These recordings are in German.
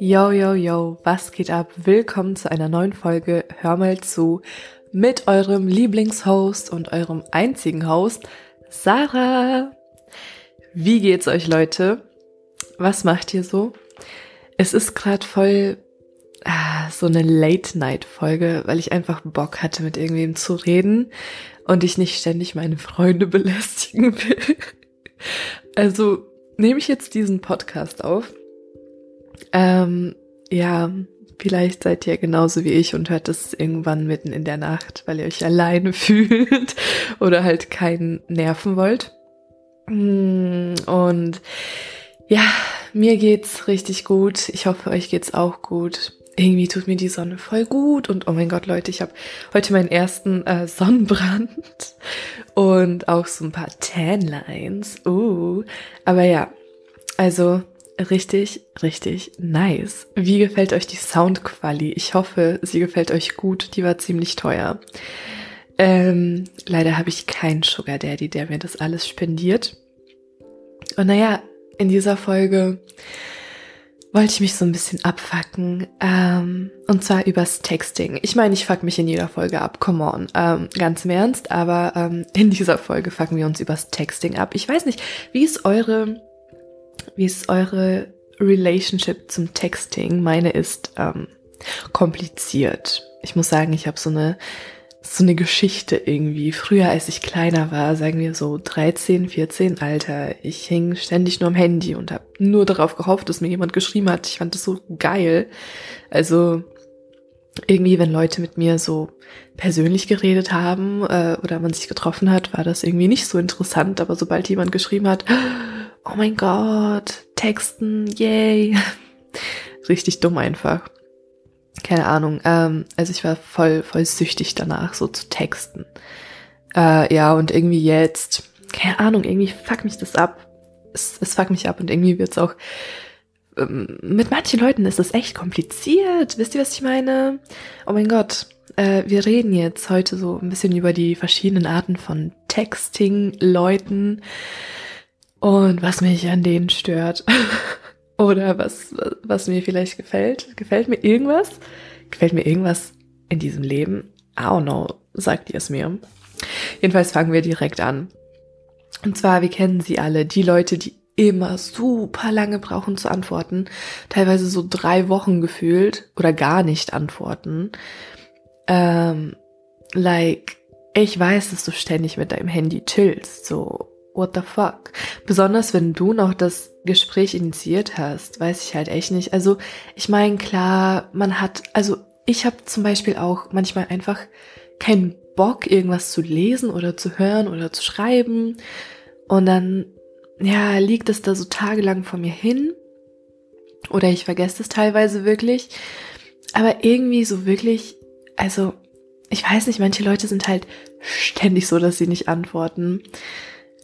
Yo, yo, yo, was geht ab? Willkommen zu einer neuen Folge Hör mal zu mit eurem Lieblingshost und eurem einzigen Host, Sarah. Wie geht's euch, Leute? Was macht ihr so? Es ist gerade voll ah, so eine Late-Night-Folge, weil ich einfach Bock hatte, mit irgendwem zu reden und ich nicht ständig meine Freunde belästigen will. Also nehme ich jetzt diesen Podcast auf ähm, ja, vielleicht seid ihr genauso wie ich und hört es irgendwann mitten in der Nacht, weil ihr euch alleine fühlt oder halt keinen nerven wollt. Mm, und ja, mir geht's richtig gut. Ich hoffe, euch geht's auch gut. Irgendwie tut mir die Sonne voll gut und oh mein Gott, Leute, ich habe heute meinen ersten äh, Sonnenbrand und auch so ein paar Tanlines. Uh, aber ja, also richtig, richtig nice. Wie gefällt euch die Soundquali? Ich hoffe, sie gefällt euch gut. Die war ziemlich teuer. Ähm, leider habe ich keinen Sugar Daddy, der mir das alles spendiert. Und naja, in dieser Folge wollte ich mich so ein bisschen abfacken. Ähm, und zwar übers Texting. Ich meine, ich fuck mich in jeder Folge ab, come on. Ähm, ganz im Ernst, aber ähm, in dieser Folge fucken wir uns übers Texting ab. Ich weiß nicht, wie ist eure wie ist eure Relationship zum Texting? Meine ist ähm, kompliziert. Ich muss sagen, ich habe so eine so eine Geschichte irgendwie. Früher, als ich kleiner war, sagen wir so 13, 14, Alter, ich hing ständig nur am Handy und habe nur darauf gehofft, dass mir jemand geschrieben hat. Ich fand das so geil. Also irgendwie, wenn Leute mit mir so persönlich geredet haben äh, oder man sich getroffen hat, war das irgendwie nicht so interessant. Aber sobald jemand geschrieben hat, oh mein Gott, Texten, yay. Richtig dumm einfach. Keine Ahnung. Ähm, also ich war voll, voll süchtig danach, so zu texten. Äh, ja, und irgendwie jetzt, keine Ahnung, irgendwie fuck mich das ab. Es, es fuck mich ab und irgendwie wird's auch ähm, mit manchen Leuten ist das echt kompliziert. Wisst ihr, was ich meine? Oh mein Gott. Äh, wir reden jetzt heute so ein bisschen über die verschiedenen Arten von Texting-Leuten. Und was mich an denen stört. Oder was, was mir vielleicht gefällt. Gefällt mir irgendwas? Gefällt mir irgendwas in diesem Leben? I don't know. Sagt ihr es mir. Jedenfalls fangen wir direkt an. Und zwar, wir kennen sie alle, die Leute, die immer super lange brauchen zu antworten, teilweise so drei Wochen gefühlt oder gar nicht antworten. Ähm, like, ich weiß, dass du ständig mit deinem Handy chillst, so what the fuck? Besonders wenn du noch das Gespräch initiiert hast, weiß ich halt echt nicht. Also ich meine, klar, man hat, also ich habe zum Beispiel auch manchmal einfach keinen Bock, irgendwas zu lesen oder zu hören oder zu schreiben. Und dann, ja, liegt es da so tagelang vor mir hin. Oder ich vergesse es teilweise wirklich. Aber irgendwie so wirklich, also ich weiß nicht, manche Leute sind halt ständig so, dass sie nicht antworten.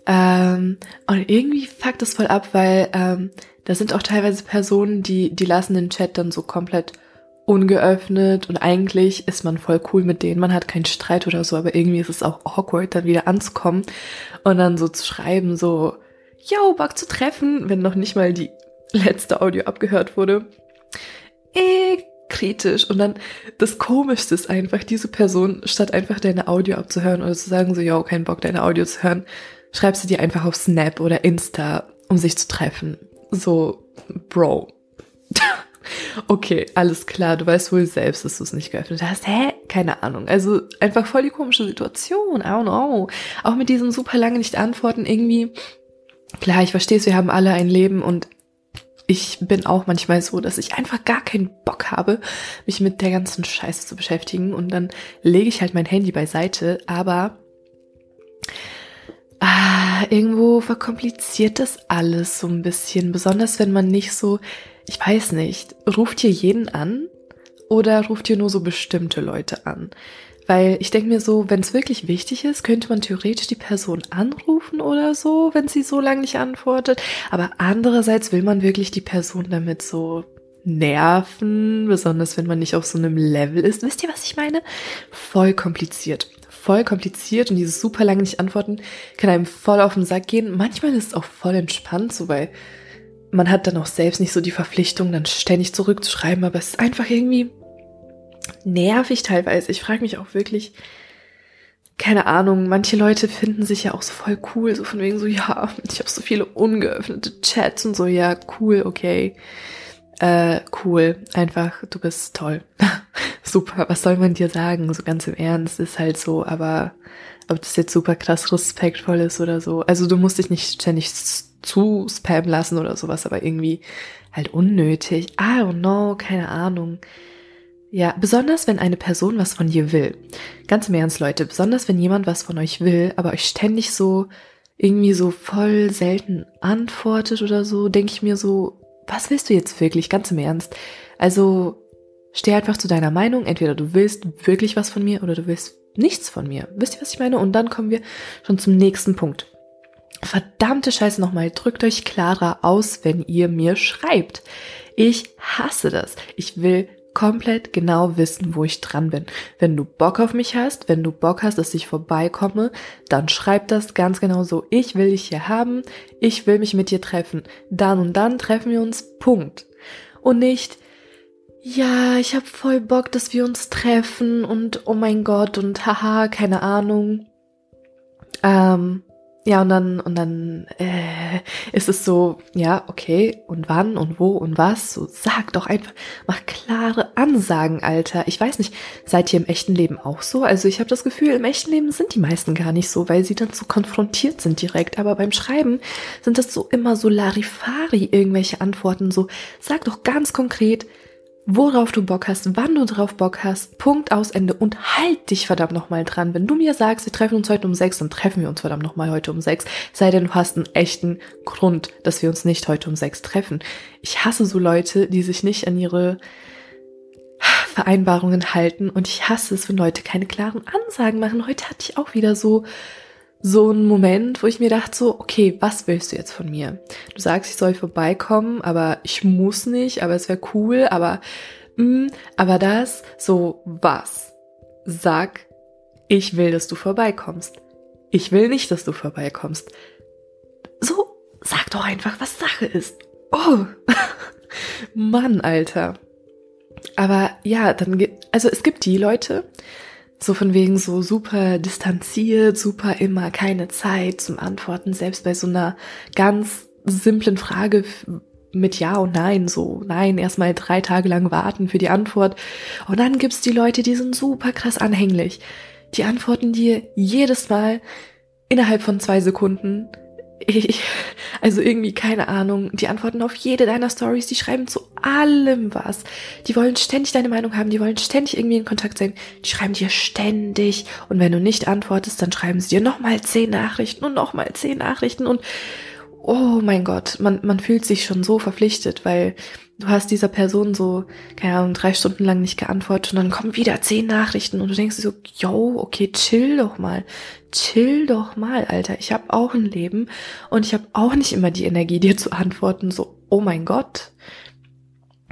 Ähm, und irgendwie fuckt das voll ab, weil ähm, da sind auch teilweise Personen, die, die lassen den Chat dann so komplett ungeöffnet und eigentlich ist man voll cool mit denen, man hat keinen Streit oder so, aber irgendwie ist es auch awkward, dann wieder anzukommen und dann so zu schreiben, so, yo, Bock zu treffen, wenn noch nicht mal die letzte Audio abgehört wurde. Eh, kritisch. Und dann das Komischste ist einfach, diese Person, statt einfach deine Audio abzuhören oder zu sagen, so, yo, kein Bock, deine Audio zu hören, schreibst du dir einfach auf Snap oder Insta, um sich zu treffen. So, Bro. okay, alles klar, du weißt wohl selbst, dass du es nicht geöffnet hast. Hä? Keine Ahnung. Also einfach voll die komische Situation. I don't know. Auch mit diesem super lange nicht antworten irgendwie. Klar, ich verstehe es, wir haben alle ein Leben und ich bin auch manchmal so, dass ich einfach gar keinen Bock habe, mich mit der ganzen Scheiße zu beschäftigen und dann lege ich halt mein Handy beiseite, aber ah, irgendwo verkompliziert das alles so ein bisschen, besonders wenn man nicht so, ich weiß nicht, ruft ihr jeden an oder ruft ihr nur so bestimmte Leute an? Weil ich denke mir so, wenn es wirklich wichtig ist, könnte man theoretisch die Person anrufen oder so, wenn sie so lange nicht antwortet. Aber andererseits will man wirklich die Person damit so nerven, besonders wenn man nicht auf so einem Level ist. Wisst ihr, was ich meine? Voll kompliziert voll kompliziert und dieses super lange nicht antworten kann einem voll auf den Sack gehen. Manchmal ist es auch voll entspannt, so weil man hat dann auch selbst nicht so die Verpflichtung, dann ständig zurückzuschreiben, aber es ist einfach irgendwie nervig teilweise. Ich frage mich auch wirklich, keine Ahnung, manche Leute finden sich ja auch so voll cool, so von wegen so, ja, ich habe so viele ungeöffnete Chats und so, ja, cool, okay. Äh, cool, einfach, du bist toll. super, was soll man dir sagen? So ganz im Ernst, ist halt so, aber ob das jetzt super krass respektvoll ist oder so. Also du musst dich nicht ständig zu spam lassen oder sowas, aber irgendwie halt unnötig. I don't know, keine Ahnung. Ja, besonders wenn eine Person was von dir will. Ganz im Ernst, Leute, besonders wenn jemand was von euch will, aber euch ständig so irgendwie so voll selten antwortet oder so, denke ich mir so, was willst du jetzt wirklich, ganz im Ernst? Also steh einfach zu deiner Meinung, entweder du willst wirklich was von mir oder du willst nichts von mir. Wisst ihr, was ich meine? Und dann kommen wir schon zum nächsten Punkt. Verdammte Scheiße nochmal, drückt euch klarer aus, wenn ihr mir schreibt. Ich hasse das. Ich will komplett genau wissen, wo ich dran bin. Wenn du Bock auf mich hast, wenn du Bock hast, dass ich vorbeikomme, dann schreib das ganz genau so. Ich will dich hier haben, ich will mich mit dir treffen. Dann und dann treffen wir uns. Punkt. Und nicht, ja, ich hab voll Bock, dass wir uns treffen und oh mein Gott und haha, keine Ahnung. Ähm, ja, und dann, und dann äh, ist es so, ja, okay, und wann und wo und was? So, sag doch einfach, mach klare Ansagen, Alter. Ich weiß nicht, seid ihr im echten Leben auch so? Also ich habe das Gefühl, im echten Leben sind die meisten gar nicht so, weil sie dann so konfrontiert sind direkt. Aber beim Schreiben sind das so immer so Larifari, irgendwelche Antworten. So, sag doch ganz konkret, worauf du Bock hast, wann du drauf Bock hast, Punkt aus Ende und halt dich verdammt nochmal dran. Wenn du mir sagst, wir treffen uns heute um sechs, dann treffen wir uns verdammt nochmal heute um sechs. Sei denn, du hast einen echten Grund, dass wir uns nicht heute um sechs treffen. Ich hasse so Leute, die sich nicht an ihre Vereinbarungen halten und ich hasse es, wenn Leute keine klaren Ansagen machen. Heute hatte ich auch wieder so so ein Moment, wo ich mir dachte so, okay, was willst du jetzt von mir? Du sagst, ich soll vorbeikommen, aber ich muss nicht, aber es wäre cool, aber mh, mm, aber das, so was? Sag, ich will, dass du vorbeikommst. Ich will nicht, dass du vorbeikommst. So, sag doch einfach, was Sache ist. Oh, Mann, Alter. Aber ja, dann, also es gibt die Leute, so von wegen so super distanziert, super immer keine Zeit zum Antworten, selbst bei so einer ganz simplen Frage mit Ja und Nein, so Nein, erstmal drei Tage lang warten für die Antwort. Und dann gibt's die Leute, die sind super krass anhänglich. Die antworten dir jedes Mal innerhalb von zwei Sekunden ich, also irgendwie keine Ahnung, die antworten auf jede deiner Stories, die schreiben zu allem was. Die wollen ständig deine Meinung haben, die wollen ständig irgendwie in Kontakt sein, die schreiben dir ständig. Und wenn du nicht antwortest, dann schreiben sie dir nochmal zehn Nachrichten und nochmal zehn Nachrichten. Und oh mein Gott, man, man fühlt sich schon so verpflichtet, weil du hast dieser Person so, keine Ahnung, drei Stunden lang nicht geantwortet und dann kommen wieder zehn Nachrichten und du denkst so, yo, okay, chill doch mal, chill doch mal, Alter. Ich habe auch ein Leben und ich habe auch nicht immer die Energie, dir zu antworten, so, oh mein Gott.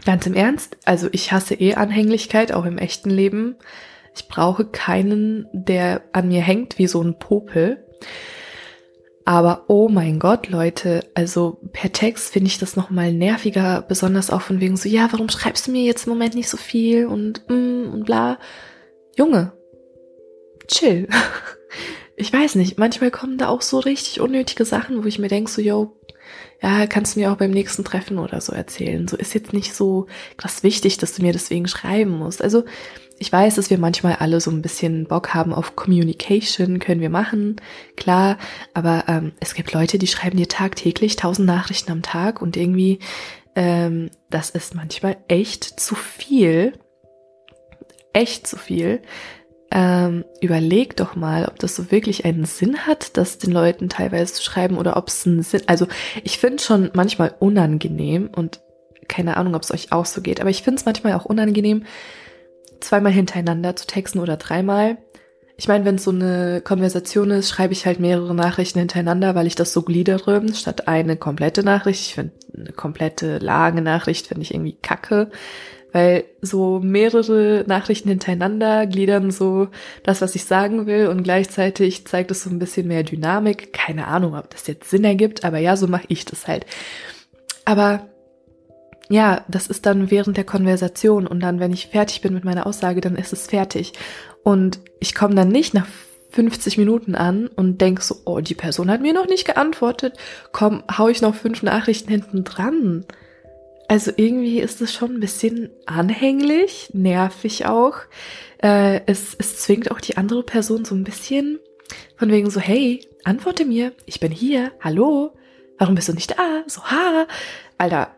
Ganz im Ernst, also ich hasse eh Anhänglichkeit, auch im echten Leben. Ich brauche keinen, der an mir hängt wie so ein Popel. Aber oh mein Gott, Leute, also per Text finde ich das nochmal nerviger, besonders auch von wegen so, ja, warum schreibst du mir jetzt im Moment nicht so viel und mm, und bla. Junge, chill. Ich weiß nicht, manchmal kommen da auch so richtig unnötige Sachen, wo ich mir denke so, yo, ja, kannst du mir auch beim nächsten Treffen oder so erzählen. So ist jetzt nicht so krass wichtig, dass du mir deswegen schreiben musst. Also ich weiß, dass wir manchmal alle so ein bisschen Bock haben auf Communication, können wir machen, klar, aber ähm, es gibt Leute, die schreiben dir tagtäglich tausend Nachrichten am Tag und irgendwie, ähm, das ist manchmal echt zu viel, echt zu viel. Ähm, überleg doch mal, ob das so wirklich einen Sinn hat, das den Leuten teilweise zu schreiben oder ob es einen Sinn, also ich finde schon manchmal unangenehm und keine Ahnung, ob es euch auch so geht, aber ich finde es manchmal auch unangenehm, zweimal hintereinander zu texten oder dreimal. Ich meine, wenn es so eine Konversation ist, schreibe ich halt mehrere Nachrichten hintereinander, weil ich das so gliedere, statt eine komplette Nachricht. Ich finde eine komplette lange Nachricht finde ich irgendwie kacke, Weil so mehrere Nachrichten hintereinander gliedern so das, was ich sagen will und gleichzeitig zeigt es so ein bisschen mehr Dynamik. Keine Ahnung, ob das jetzt Sinn ergibt, aber ja, so mache ich das halt. Aber ja, das ist dann während der Konversation und dann, wenn ich fertig bin mit meiner Aussage, dann ist es fertig. Und ich komme dann nicht nach 50 Minuten an und denk so, oh, die Person hat mir noch nicht geantwortet. Komm, hau ich noch fünf Nachrichten hinten dran. Also irgendwie ist es schon ein bisschen anhänglich, nervig auch. Äh, es, es zwingt auch die andere Person so ein bisschen von wegen so, hey, antworte mir, ich bin hier, hallo, warum bist du nicht da? So, ha, Alter,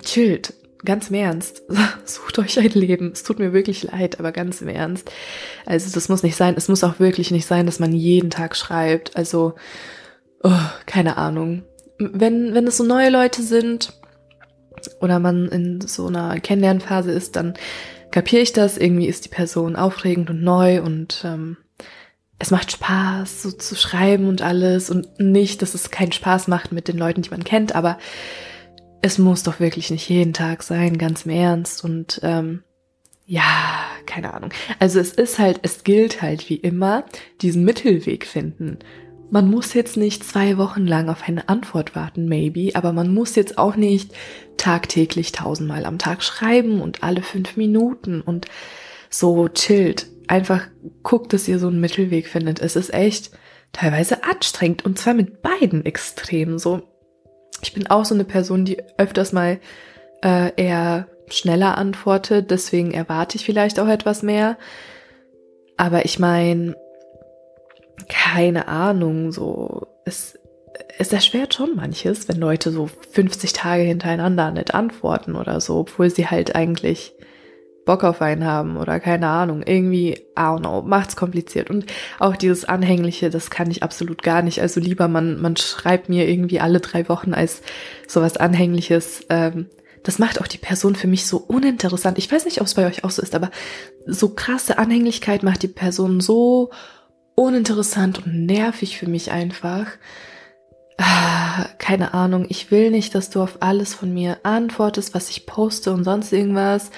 chillt, ganz im Ernst, sucht euch ein Leben. Es tut mir wirklich leid, aber ganz im Ernst. Also das muss nicht sein. Es muss auch wirklich nicht sein, dass man jeden Tag schreibt. Also, oh, keine Ahnung. Wenn, wenn es so neue Leute sind oder man in so einer Kennenlernphase ist, dann kapiere ich das. Irgendwie ist die Person aufregend und neu und ähm, es macht Spaß, so zu schreiben und alles. Und nicht, dass es keinen Spaß macht mit den Leuten, die man kennt, aber es muss doch wirklich nicht jeden Tag sein, ganz im Ernst. Und ähm, ja, keine Ahnung. Also es ist halt, es gilt halt wie immer, diesen Mittelweg finden. Man muss jetzt nicht zwei Wochen lang auf eine Antwort warten, maybe, aber man muss jetzt auch nicht tagtäglich tausendmal am Tag schreiben und alle fünf Minuten und so chillt. Einfach guckt, dass ihr so einen Mittelweg findet. Es ist echt teilweise anstrengend und zwar mit beiden Extremen. So, ich bin auch so eine Person, die öfters mal äh, eher schneller antwortet, deswegen erwarte ich vielleicht auch etwas mehr. Aber ich meine, keine Ahnung, so, es, es erschwert schon manches, wenn Leute so 50 Tage hintereinander nicht antworten oder so, obwohl sie halt eigentlich Bock auf einen haben oder keine Ahnung, irgendwie, I don't know, macht's kompliziert. Und auch dieses Anhängliche, das kann ich absolut gar nicht. Also lieber man, man schreibt mir irgendwie alle drei Wochen als sowas Anhängliches. Ähm, das macht auch die Person für mich so uninteressant. Ich weiß nicht, ob es bei euch auch so ist, aber so krasse Anhänglichkeit macht die Person so uninteressant und nervig für mich einfach. Ah, keine Ahnung, ich will nicht, dass du auf alles von mir antwortest, was ich poste und sonst irgendwas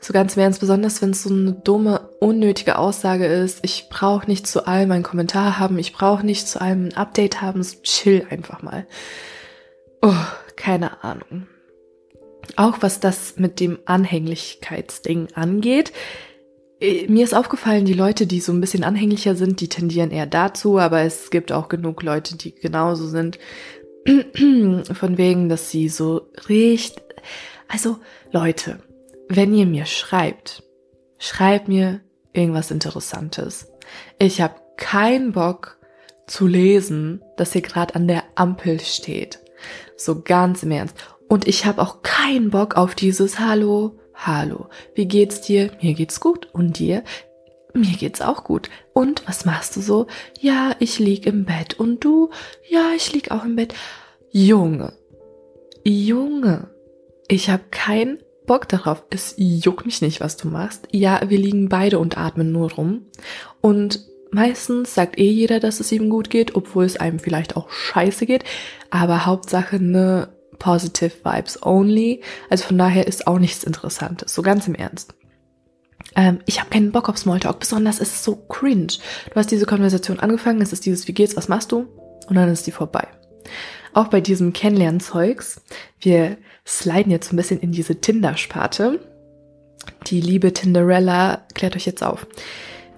so ganz im Ernst, besonders wenn es so eine dumme, unnötige Aussage ist. Ich brauche nicht zu allem einen Kommentar haben, ich brauche nicht zu allem ein Update haben, so chill einfach mal. Oh, keine Ahnung. Auch was das mit dem Anhänglichkeitsding angeht, äh, mir ist aufgefallen, die Leute, die so ein bisschen anhänglicher sind, die tendieren eher dazu, aber es gibt auch genug Leute, die genauso sind. Von wegen, dass sie so richtig, also Leute, wenn ihr mir schreibt, schreibt mir irgendwas Interessantes. Ich habe keinen Bock zu lesen, dass ihr gerade an der Ampel steht. So ganz im Ernst. Und ich habe auch keinen Bock auf dieses Hallo, Hallo, wie geht's dir? Mir geht's gut. Und dir? Mir geht's auch gut. Und was machst du so? Ja, ich lieg im Bett. Und du? Ja, ich lieg auch im Bett. Junge, Junge, ich habe keinen Bock darauf. Es juckt mich nicht, was du machst. Ja, wir liegen beide und atmen nur rum. Und meistens sagt eh jeder, dass es ihm gut geht, obwohl es einem vielleicht auch scheiße geht. Aber Hauptsache ne positive Vibes only. Also von daher ist auch nichts Interessantes. So ganz im Ernst. Ähm, ich habe keinen Bock auf Smalltalk. Besonders ist es so cringe. Du hast diese Konversation angefangen. Es ist dieses, wie geht's, was machst du? Und dann ist die vorbei. Auch bei diesem Kennenlernzeugs. Wir sliden jetzt ein bisschen in diese Tinder-Sparte. Die liebe Tinderella klärt euch jetzt auf.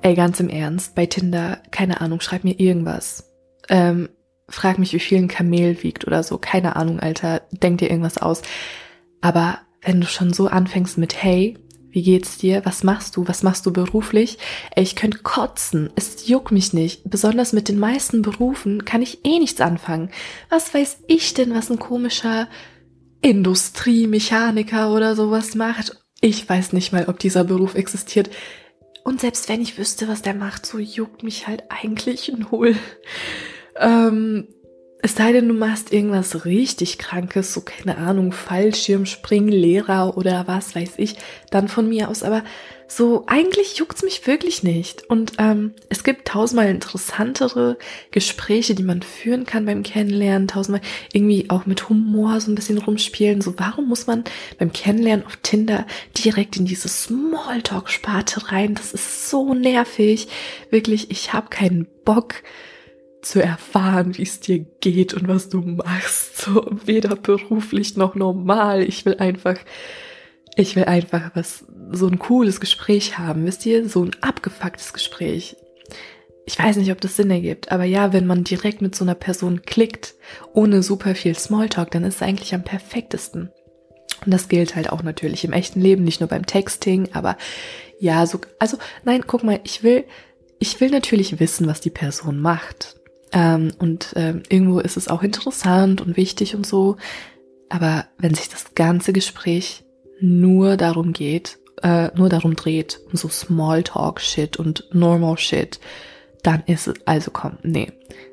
Ey, ganz im Ernst, bei Tinder, keine Ahnung, schreib mir irgendwas. Ähm, frag mich, wie viel ein Kamel wiegt oder so. Keine Ahnung, Alter. Denk dir irgendwas aus. Aber wenn du schon so anfängst mit Hey, wie geht's dir? Was machst du? Was machst du beruflich? Ey, ich könnte kotzen. Es juckt mich nicht. Besonders mit den meisten Berufen kann ich eh nichts anfangen. Was weiß ich denn, was ein komischer Industriemechaniker oder sowas macht. Ich weiß nicht mal, ob dieser Beruf existiert. Und selbst wenn ich wüsste, was der macht, so juckt mich halt eigentlich null. Ähm, es sei denn, du machst irgendwas richtig Krankes, so keine Ahnung, Fallschirmspringlehrer oder was weiß ich, dann von mir aus. Aber so eigentlich juckt's mich wirklich nicht. Und ähm, es gibt tausendmal interessantere Gespräche, die man führen kann beim Kennenlernen, tausendmal irgendwie auch mit Humor so ein bisschen rumspielen. So warum muss man beim Kennenlernen auf Tinder direkt in diese Smalltalk-Sparte rein? Das ist so nervig. Wirklich, ich habe keinen Bock zu erfahren, wie es dir geht und was du machst. So weder beruflich noch normal. Ich will einfach, ich will einfach was, so ein cooles Gespräch haben. Wisst ihr? So ein abgefucktes Gespräch. Ich weiß nicht, ob das Sinn ergibt, aber ja, wenn man direkt mit so einer Person klickt, ohne super viel Smalltalk, dann ist es eigentlich am perfektesten. Und das gilt halt auch natürlich im echten Leben, nicht nur beim Texting, aber ja, so, also nein, guck mal, ich will, ich will natürlich wissen, was die Person macht. Ähm, und ähm, irgendwo ist es auch interessant und wichtig und so. Aber wenn sich das ganze Gespräch nur darum geht, äh, nur darum dreht, um so Smalltalk-Shit und Normal-Shit, dann ist es, also komm, nee,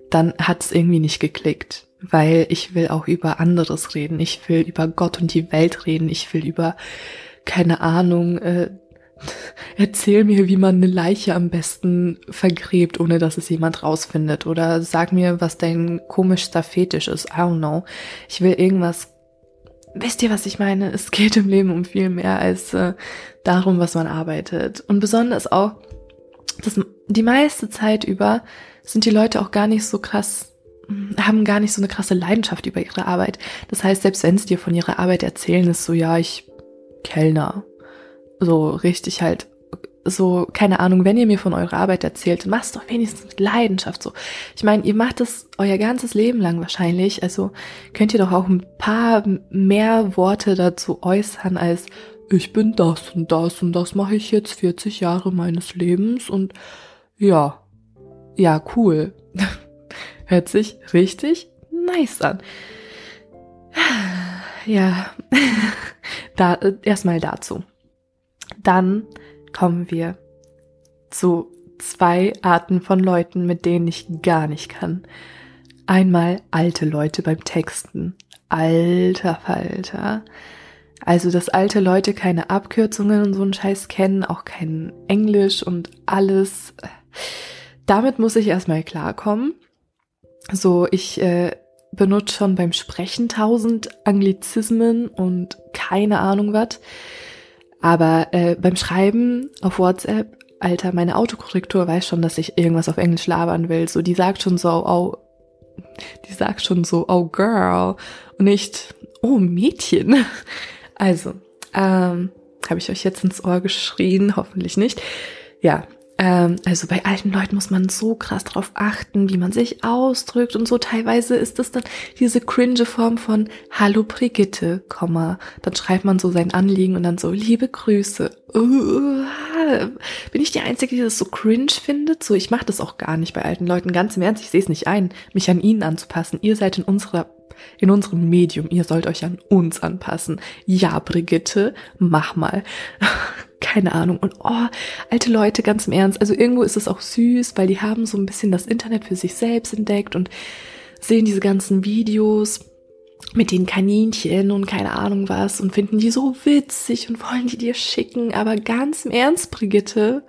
dann hat es irgendwie nicht geklickt. Weil ich will auch über anderes reden. Ich will über Gott und die Welt reden. Ich will über, keine Ahnung, äh, erzähl mir, wie man eine Leiche am besten vergräbt, ohne dass es jemand rausfindet. Oder sag mir, was dein komischster Fetisch ist. I don't know. Ich will irgendwas. Wisst ihr, was ich meine? Es geht im Leben um viel mehr als äh, darum, was man arbeitet. Und besonders auch, dass die meiste Zeit über sind die Leute auch gar nicht so krass haben gar nicht so eine krasse Leidenschaft über ihre Arbeit. Das heißt, selbst wenn sie dir von ihrer Arbeit erzählen, ist so, ja, ich Kellner so richtig halt so, keine Ahnung, wenn ihr mir von eurer Arbeit erzählt, macht doch wenigstens mit Leidenschaft so. Ich meine, ihr macht das euer ganzes Leben lang wahrscheinlich, also könnt ihr doch auch ein paar mehr Worte dazu äußern als ich bin das und das und das mache ich jetzt 40 Jahre meines Lebens und ja, ja, cool. Hört sich richtig nice an. Ja, da, äh, erstmal dazu. Dann kommen wir zu zwei Arten von Leuten, mit denen ich gar nicht kann. Einmal alte Leute beim Texten. Alter Falter. Also, dass alte Leute keine Abkürzungen und so einen Scheiß kennen, auch kein Englisch und alles. Damit muss ich erstmal klarkommen. So, ich äh, benutze schon beim Sprechen tausend Anglizismen und keine Ahnung was. Aber äh, beim Schreiben auf WhatsApp, Alter, meine Autokorrektur weiß schon, dass ich irgendwas auf Englisch labern will. So, die sagt schon so, oh, die sagt schon so, oh girl, und nicht, oh Mädchen. Also, ähm, habe ich euch jetzt ins Ohr geschrien, hoffentlich nicht. Ja, also bei alten Leuten muss man so krass drauf achten, wie man sich ausdrückt und so. Teilweise ist das dann diese cringe Form von Hallo Brigitte, Komma. Dann schreibt man so sein Anliegen und dann so liebe Grüße. Bin ich die Einzige, die das so cringe findet? So, ich mache das auch gar nicht bei alten Leuten. Ganz im Ernst, ich sehe es nicht ein, mich an ihnen anzupassen. Ihr seid in unserer in unserem Medium. Ihr sollt euch an uns anpassen. Ja, Brigitte, mach mal. Keine Ahnung. Und oh, alte Leute, ganz im Ernst. Also irgendwo ist es auch süß, weil die haben so ein bisschen das Internet für sich selbst entdeckt und sehen diese ganzen Videos mit den Kaninchen und keine Ahnung was und finden die so witzig und wollen die dir schicken. Aber ganz im Ernst, Brigitte.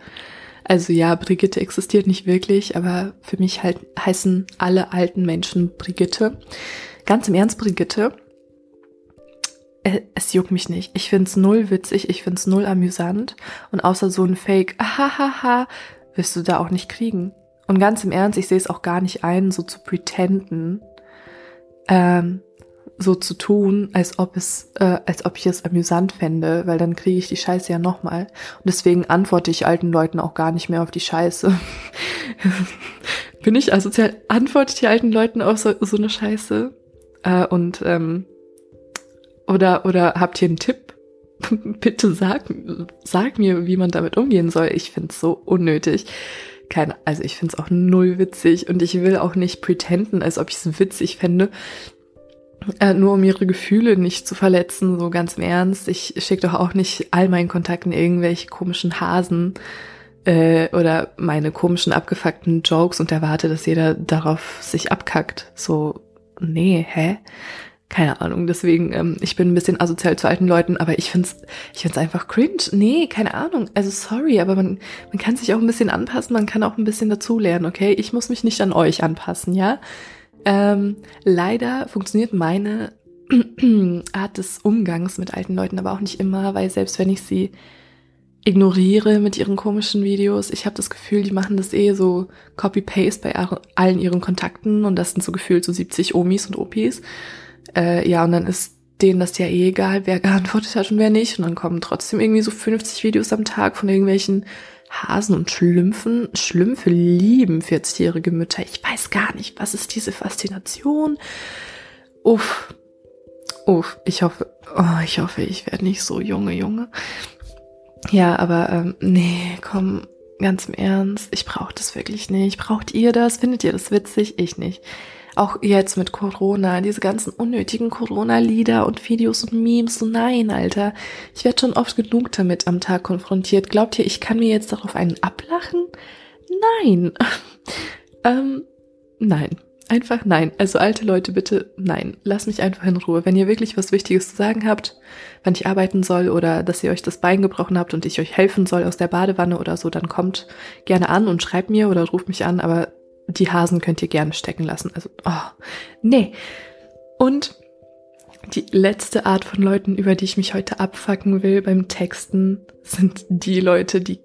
Also ja, Brigitte existiert nicht wirklich, aber für mich halt heißen alle alten Menschen Brigitte. Ganz im Ernst, Brigitte es juckt mich nicht. Ich find's null witzig, ich find's null amüsant. Und außer so ein Fake, ahahaha, wirst du da auch nicht kriegen. Und ganz im Ernst, ich sehe es auch gar nicht ein, so zu pretenden, ähm, so zu tun, als ob es, äh, als ob ich es amüsant fände, weil dann kriege ich die Scheiße ja nochmal. Und deswegen antworte ich alten Leuten auch gar nicht mehr auf die Scheiße. Bin ich asozial? Antworte ich die alten Leuten auf so, so eine Scheiße? Äh, und ähm, oder, oder habt ihr einen Tipp? Bitte sag, sag mir, wie man damit umgehen soll. Ich find's so unnötig. Keine, also ich find's auch null witzig und ich will auch nicht pretenden, als ob ich es witzig fände. Äh, nur um ihre Gefühle nicht zu verletzen, so ganz im Ernst. Ich schicke doch auch nicht all meinen Kontakten irgendwelche komischen Hasen äh, oder meine komischen abgefuckten Jokes und erwarte, dass jeder darauf sich abkackt. So nee, hä? Keine Ahnung, deswegen, ähm, ich bin ein bisschen asozial zu alten Leuten, aber ich find's, ich find's einfach cringe. Nee, keine Ahnung. Also sorry, aber man, man kann sich auch ein bisschen anpassen, man kann auch ein bisschen dazulernen, okay? Ich muss mich nicht an euch anpassen, ja? Ähm, leider funktioniert meine Art des Umgangs mit alten Leuten aber auch nicht immer, weil selbst wenn ich sie ignoriere mit ihren komischen Videos. Ich habe das Gefühl, die machen das eh so Copy-Paste bei allen ihren Kontakten und das sind so gefühlt so 70 Omis und Opis. Äh, ja, und dann ist denen das ja eh egal, wer geantwortet hat und wer nicht. Und dann kommen trotzdem irgendwie so 50 Videos am Tag von irgendwelchen Hasen und Schlümpfen. Schlümpfe lieben 40-jährige Mütter. Ich weiß gar nicht, was ist diese Faszination? Uff. Uff, ich hoffe, oh, ich hoffe, ich werde nicht so junge, Junge. Ja, aber ähm, nee, komm, ganz im Ernst, ich brauche das wirklich nicht. Braucht ihr das? Findet ihr das witzig? Ich nicht. Auch jetzt mit Corona, diese ganzen unnötigen Corona-Lieder und Videos und Memes. So nein, Alter. Ich werde schon oft genug damit am Tag konfrontiert. Glaubt ihr, ich kann mir jetzt darauf einen ablachen? Nein. ähm, nein. Einfach nein. Also alte Leute, bitte nein. Lass mich einfach in Ruhe. Wenn ihr wirklich was Wichtiges zu sagen habt, wann ich arbeiten soll oder dass ihr euch das Bein gebrochen habt und ich euch helfen soll aus der Badewanne oder so, dann kommt gerne an und schreibt mir oder ruft mich an, aber die Hasen könnt ihr gerne stecken lassen. Also, oh, nee. Und die letzte Art von Leuten, über die ich mich heute abfacken will beim Texten, sind die Leute, die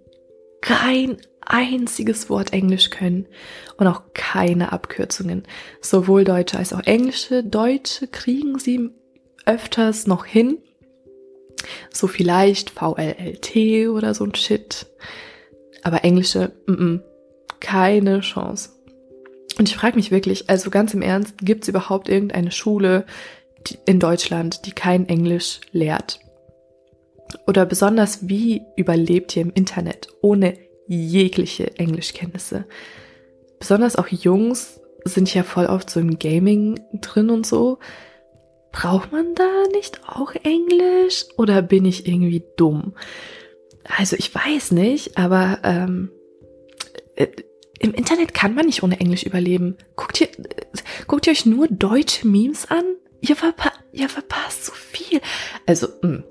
kein einziges Wort Englisch können und auch keine Abkürzungen. Sowohl Deutsche als auch Englische. Deutsche kriegen sie öfters noch hin. So vielleicht VLLT oder so ein Shit. Aber Englische, mm -mm, keine Chance. Und ich frage mich wirklich, also ganz im Ernst, gibt es überhaupt irgendeine Schule in Deutschland, die kein Englisch lehrt? Oder besonders, wie überlebt ihr im Internet ohne jegliche Englischkenntnisse. Besonders auch Jungs sind ja voll oft so im Gaming drin und so. Braucht man da nicht auch Englisch oder bin ich irgendwie dumm? Also ich weiß nicht, aber ähm, äh, im Internet kann man nicht ohne Englisch überleben. Guckt ihr, guckt ihr euch nur deutsche Memes an? Ihr, verpa ihr verpasst so viel. Also, mh, hm,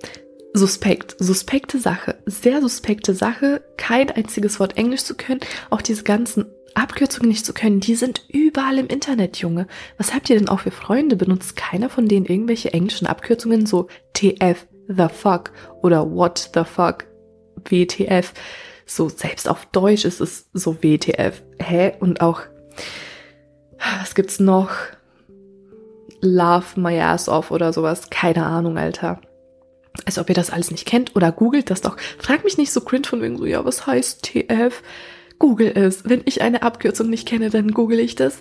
suspekt, suspekte Sache, sehr suspekte Sache, kein einziges Wort Englisch zu können, auch diese ganzen Abkürzungen nicht zu können, die sind überall im Internet, Junge. Was habt ihr denn auch für Freunde? Benutzt keiner von denen irgendwelche englischen Abkürzungen, so TF, the fuck oder what the fuck, WTF. So, selbst auf Deutsch ist es so WTF. Hä? Und auch, was gibt's noch? Love my ass off oder sowas. Keine Ahnung, Alter als ob ihr das alles nicht kennt oder googelt das doch. Frag mich nicht so cringe von wegen so, ja, was heißt TF? Google es. Wenn ich eine Abkürzung nicht kenne, dann google ich das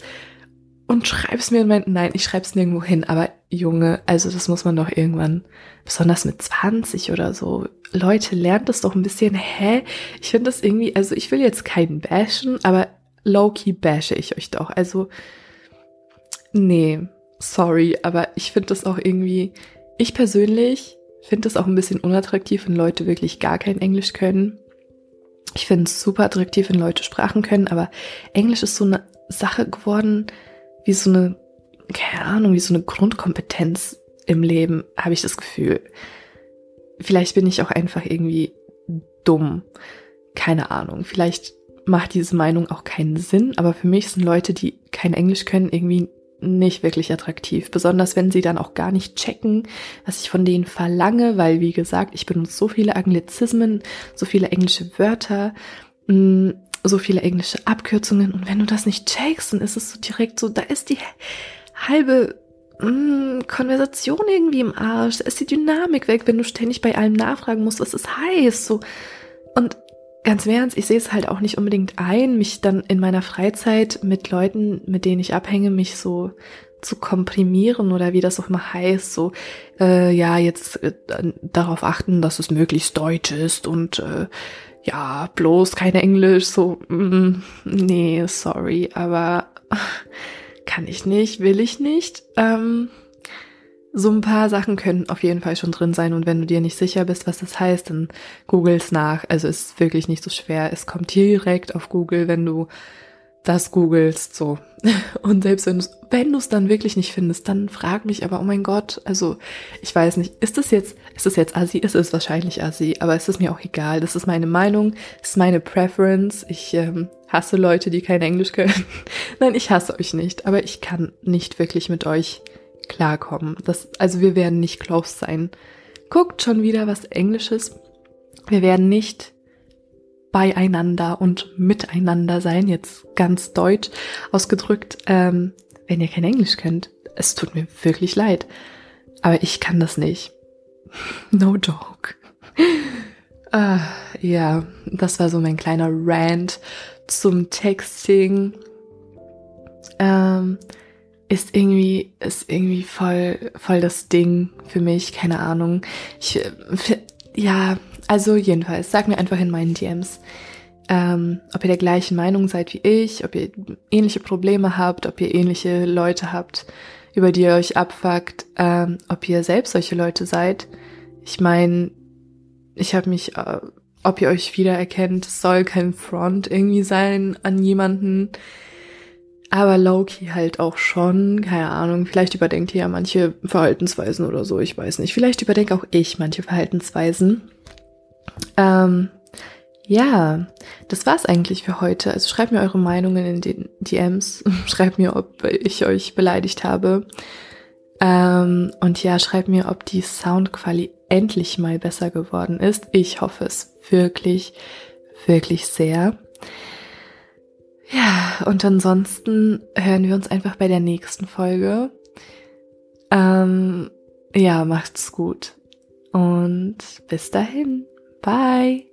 und schreib's mir in mein, nein, ich schreib's nirgendwo hin, aber Junge, also das muss man doch irgendwann, besonders mit 20 oder so, Leute, lernt das doch ein bisschen, hä? Ich finde das irgendwie, also ich will jetzt keinen bashen, aber low-key bashe ich euch doch, also, nee, sorry, aber ich finde das auch irgendwie, ich persönlich finde es auch ein bisschen unattraktiv, wenn Leute wirklich gar kein Englisch können. Ich finde es super attraktiv, wenn Leute Sprachen können, aber Englisch ist so eine Sache geworden, wie so eine, keine Ahnung, wie so eine Grundkompetenz im Leben, habe ich das Gefühl. Vielleicht bin ich auch einfach irgendwie dumm. Keine Ahnung. Vielleicht macht diese Meinung auch keinen Sinn, aber für mich sind Leute, die kein Englisch können, irgendwie nicht wirklich attraktiv. Besonders wenn sie dann auch gar nicht checken, was ich von denen verlange, weil, wie gesagt, ich benutze so viele Anglizismen, so viele englische Wörter, mm, so viele englische Abkürzungen. Und wenn du das nicht checkst, dann ist es so direkt so, da ist die halbe mm, Konversation irgendwie im Arsch, da ist die Dynamik weg, wenn du ständig bei allem nachfragen musst, was es heißt. So. Und ganz im Ernst, ich sehe es halt auch nicht unbedingt ein, mich dann in meiner Freizeit mit Leuten, mit denen ich abhänge, mich so zu komprimieren oder wie das auch immer heißt, so äh, ja jetzt äh, darauf achten, dass es möglichst deutsch ist und äh, ja bloß kein Englisch, so mm, nee, sorry, aber kann ich nicht, will ich nicht. Ähm, so ein paar Sachen können auf jeden Fall schon drin sein und wenn du dir nicht sicher bist, was das heißt, dann googles nach. Also ist wirklich nicht so schwer. Es kommt direkt auf Google, wenn du das googelst so. Und selbst wenn du es wenn du's dann wirklich nicht findest, dann frag mich aber, oh mein Gott, also ich weiß nicht, ist das jetzt, ist das jetzt Assi? Ist es wahrscheinlich Assi, aber es ist mir auch egal. Das ist meine Meinung, es ist meine Preference. Ich ähm, hasse Leute, die kein Englisch können. Nein, ich hasse euch nicht, aber ich kann nicht wirklich mit euch klarkommen. Das, also wir werden nicht close sein. Guckt schon wieder was Englisches. Wir werden nicht beieinander und miteinander sein, jetzt ganz deutsch ausgedrückt, ähm, wenn ihr kein Englisch könnt. Es tut mir wirklich leid, aber ich kann das nicht. No joke. uh, ja, das war so mein kleiner Rant zum Texting. Ähm, ist irgendwie, ist irgendwie voll, voll das Ding für mich, keine Ahnung. Ich, ja, also jedenfalls, sag mir einfach in meinen DMs, ähm, ob ihr der gleichen Meinung seid wie ich, ob ihr ähnliche Probleme habt, ob ihr ähnliche Leute habt, über die ihr euch abfuckt, ähm, ob ihr selbst solche Leute seid. Ich meine, ich habe mich, äh, ob ihr euch wiedererkennt, es soll kein Front irgendwie sein an jemanden. Aber Loki halt auch schon, keine Ahnung, vielleicht überdenkt ihr ja manche Verhaltensweisen oder so, ich weiß nicht. Vielleicht überdenke auch ich manche Verhaltensweisen. Ähm, ja, das war's eigentlich für heute. Also schreibt mir eure Meinungen in den DMs. schreibt mir, ob ich euch beleidigt habe. Ähm, und ja, schreibt mir, ob die Soundqualität endlich mal besser geworden ist. Ich hoffe es wirklich, wirklich sehr. Ja, und ansonsten hören wir uns einfach bei der nächsten Folge. Ähm, ja, macht's gut. Und bis dahin. Bye.